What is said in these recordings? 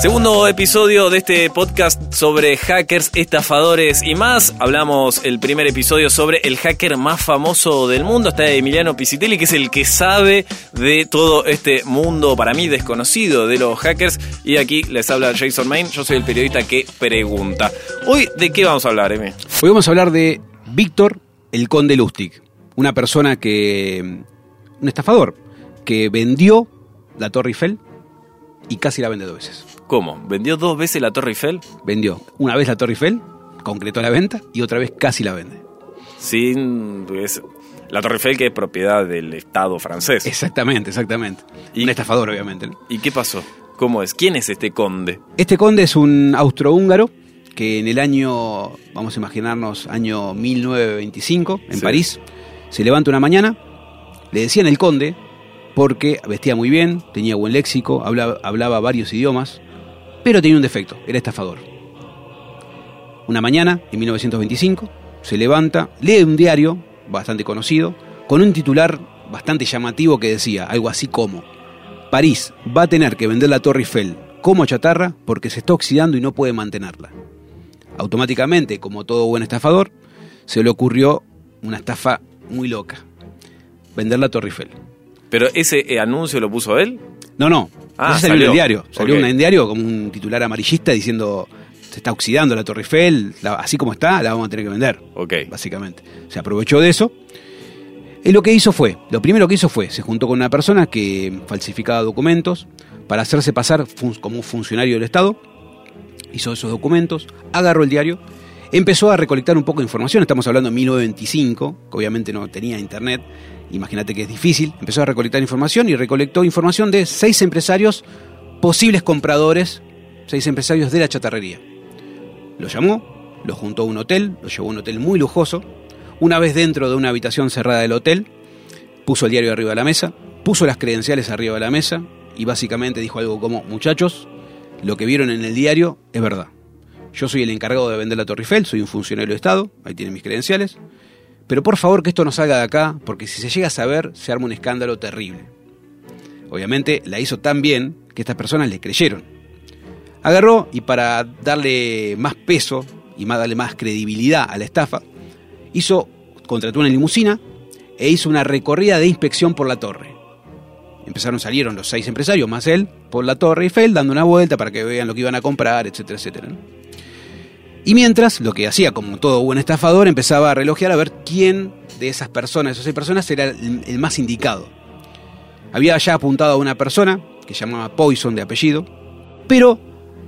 Segundo episodio de este podcast sobre hackers, estafadores y más. Hablamos el primer episodio sobre el hacker más famoso del mundo. Está Emiliano Pisitelli, que es el que sabe de todo este mundo, para mí desconocido, de los hackers. Y aquí les habla Jason Main. Yo soy el periodista que pregunta. Hoy, ¿de qué vamos a hablar, Emi? Hoy vamos a hablar de Víctor, el conde Lustig. Una persona que. un estafador, que vendió la Torre Eiffel y casi la vende dos veces. ¿Cómo? ¿Vendió dos veces la Torre Eiffel? Vendió una vez la Torre Eiffel, concretó la venta, y otra vez casi la vende. Sin. pues, la Torre Eiffel que es propiedad del Estado francés. Exactamente, exactamente. Y- Un estafador, obviamente. ¿no? ¿Y qué pasó? ¿Cómo es? ¿Quién es este conde? Este conde es un austrohúngaro que en el año, vamos a imaginarnos, año 1925, en Sí. París, se levanta una mañana, le decían el conde, porque vestía muy bien, tenía buen léxico, hablaba, hablaba varios idiomas, pero tenía un defecto, era estafador. Una mañana, en 1925, se levanta, lee un diario bastante conocido, con un titular bastante llamativo que decía algo así como, París va a tener que vender la Torre Eiffel como chatarra porque se está oxidando y no puede mantenerla. Automáticamente, como todo buen estafador, se le ocurrió una estafa muy loca. Vender la Torre Eiffel. ¿Pero ese eh, anuncio lo puso él? No, no. Ah, salió, en el diario. Salió Ok. en el diario como un titular amarillista diciendo se está oxidando la Torre Eiffel, la- así como está, la vamos a tener que vender. Ok. Básicamente. Se aprovechó de eso. Y lo que hizo fue, lo primero que hizo fue, se juntó con una persona que falsificaba documentos para hacerse pasar como un funcionario del Estado. Hizo esos documentos, agarró el diario, empezó a recolectar un poco de información. Estamos hablando de 1925, que obviamente no tenía internet. Imagínate que es difícil. Empezó a recolectar información y recolectó información de seis empresarios posibles compradores, seis empresarios de la chatarrería. Lo llamó, lo juntó a un hotel, lo llevó a un hotel muy lujoso. Una vez dentro de una habitación cerrada del hotel, puso el diario arriba de la mesa, puso las credenciales arriba de la mesa y básicamente dijo algo como, muchachos, lo que vieron en el diario es verdad. Yo soy el encargado de vender la Torre Eiffel, soy un funcionario de Estado, ahí tienen mis credenciales, pero por favor que esto no salga de acá, porque si se llega a saber, se arma un escándalo terrible. Obviamente la hizo tan bien que estas personas le creyeron. Agarró y para darle más peso y más, darle más credibilidad a la estafa, hizo, contrató una limusina e hizo una recorrida de inspección por la torre. Empezaron, salieron los seis empresarios más él por la torre Eiffel dando una vuelta para que vean lo que iban a comprar, etcétera, etcétera. Y mientras, lo que hacía como todo buen estafador, empezaba a relojear a ver quién de esas personas, esas seis personas, era el, más indicado. Había ya apuntado a una persona que llamaba Poison de apellido, pero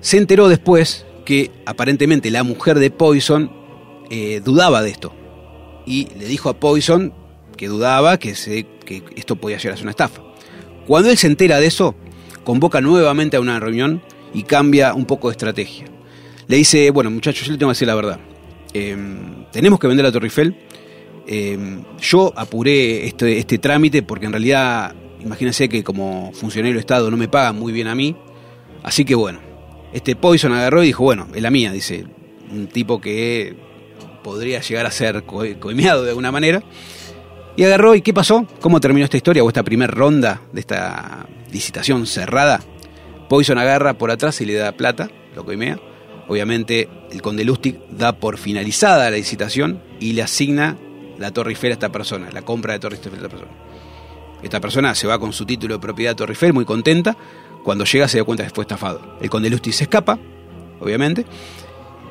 se enteró después que aparentemente la mujer de Poison eh, dudaba de esto. Y le dijo a Poison que dudaba, que, que esto podía llegar a ser una estafa. Cuando él se entera de eso, convoca nuevamente a una reunión y cambia un poco de estrategia. Le dice, bueno muchachos, yo le tengo que decir la verdad. Eh, tenemos que vender la Torre Eiffel. Eh, yo apuré este, este trámite porque en realidad, imagínense que como funcionario del Estado no me pagan muy bien a mí. Así que bueno, este Poison agarró y dijo, bueno, es la mía, dice, un tipo que podría llegar a ser co- coimeado de alguna manera. Y agarró, ¿y qué pasó? ¿Cómo terminó esta historia o esta primera ronda de esta licitación cerrada? Poison agarra por atrás y le da plata, lo coimea. Obviamente el conde Lustig da por finalizada la licitación y le asigna la Torre Eiffel a esta persona, la compra de Torre Eiffel a esta persona. Esta persona se va con su título de propiedad de Torre Eiffel muy contenta. Cuando llega se da cuenta que fue estafado. El conde Lustig se escapa, obviamente.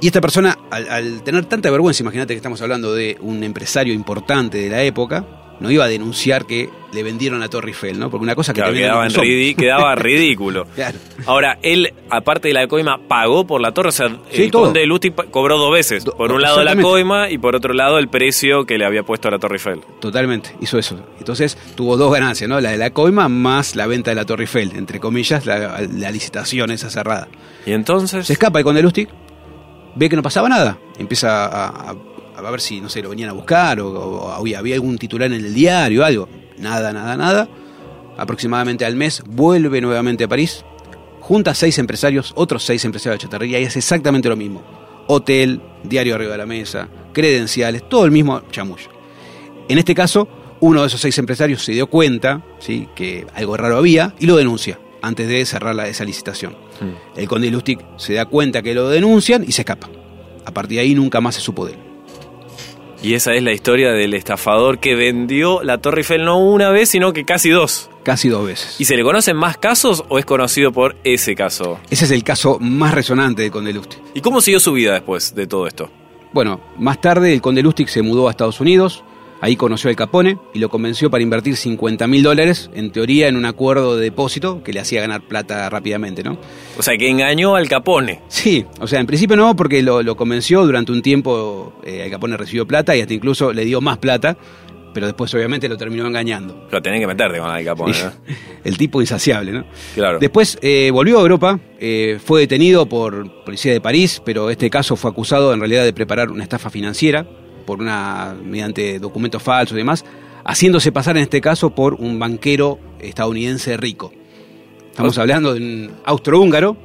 Y esta persona, al, al tener tanta vergüenza, imagínate que estamos hablando de un empresario importante de la época, no iba a denunciar que le vendieron la Torre Eiffel, ¿no? Porque una cosa que Claro, quedaba, en quedaba ridículo. Claro. Ahora, él, aparte de la coima, pagó por la torre. O sea, Sí, el todo. conde de Lustig cobró dos veces. Do- Por un lado la coima y por otro lado el precio que le había puesto a la Torre Eiffel. Totalmente, hizo eso. Entonces tuvo dos ganancias, ¿no? La de la coima más la venta de la Torre Eiffel, entre comillas, la, la licitación esa cerrada. Y entonces... Se escapa el conde Lustig, ve que no pasaba nada, empieza a, a- a ver si, no sé, lo venían a buscar o, o había, había algún titular en el diario, algo. Nada, nada, nada. Aproximadamente al mes vuelve nuevamente a París, junta seis empresarios, otros seis empresarios de chatarrería y hace exactamente lo mismo. Hotel, diario arriba de la mesa, credenciales, todo el mismo chamullo. En este caso, uno de esos seis empresarios se dio cuenta ¿sí? que algo raro había y lo denuncia. antes de cerrar la, esa licitación. El conde Lustig se da cuenta que lo denuncian y se escapa. A partir de ahí nunca más se supo de él. Y esa es la historia del estafador que vendió la Torre Eiffel no una vez, sino que casi dos. Casi dos veces. ¿Y se le conocen más casos o es conocido por ese caso? Ese es el caso más resonante de Conde Lustig. ¿Y cómo siguió su vida después de todo esto? Bueno, más tarde el Conde Lustig se mudó a Estados Unidos, Ahí conoció al Capone y lo convenció para invertir 50 mil dólares, en teoría en un acuerdo de depósito que le hacía ganar plata rápidamente, ¿no? O sea, que engañó al Capone. Sí, o sea, en principio no, porque lo, convenció durante un tiempo, eh, el Capone recibió plata y hasta incluso le dio más plata, pero después obviamente lo terminó engañando. Lo tenés que meterte con el Capone, ¿no? el tipo insaciable, ¿no? Claro. Después eh, volvió a Europa, eh, fue detenido por policía de París, pero este caso fue acusado en realidad de preparar una estafa financiera por una mediante documentos falsos y demás, haciéndose pasar en este caso por un banquero estadounidense rico. Estamos hablando de un austrohúngaro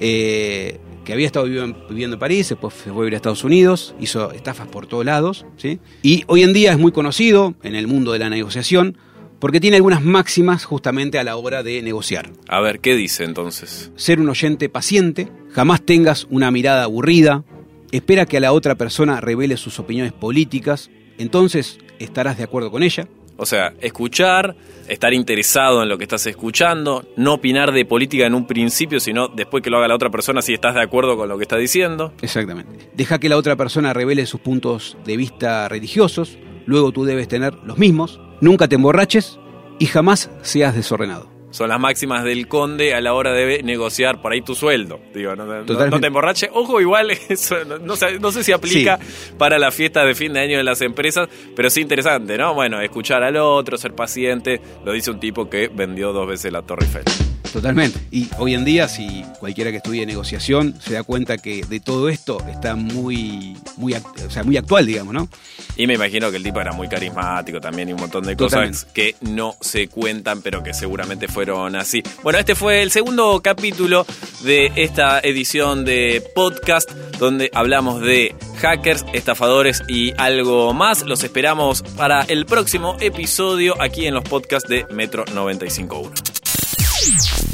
eh, que había estado viviendo, en París, después fue a vivir a Estados Unidos, hizo estafas por todos lados, ¿sí? y hoy en día es muy conocido en el mundo de la negociación porque tiene algunas máximas justamente a la hora de negociar. A ver, ¿qué dice entonces? Ser un oyente paciente, jamás tengas una mirada aburrida, espera que a la otra persona revele sus opiniones políticas, entonces estarás de acuerdo con ella. O sea, escuchar, estar interesado en lo que estás escuchando, no opinar de política en un principio, sino después que lo haga la otra persona si estás de acuerdo con lo que está diciendo. Exactamente. Deja que la otra persona revele sus puntos de vista religiosos, luego tú debes tener los mismos, nunca te emborraches y jamás seas desordenado son las máximas del conde a la hora de negociar por ahí tu sueldo. Digo, no, te emborraches. Ojo, igual eso no, sé, si aplica para la fiesta de fin de año de las empresas, pero sí interesante, ¿no? Bueno, escuchar al otro, ser paciente, lo dice un tipo que vendió dos veces la Torre Eiffel. Totalmente. Y hoy en día, si cualquiera que estudie negociación se da cuenta que de todo esto está muy, muy, o sea, muy actual, digamos, ¿no? Y me imagino que el tipo era muy carismático también y un montón de cosas que no se cuentan, pero que seguramente fueron así. Bueno, este fue el segundo capítulo de esta edición de podcast donde hablamos de hackers, estafadores y algo más. Los esperamos para el próximo episodio aquí en los podcasts de Metro 95.1. Peace.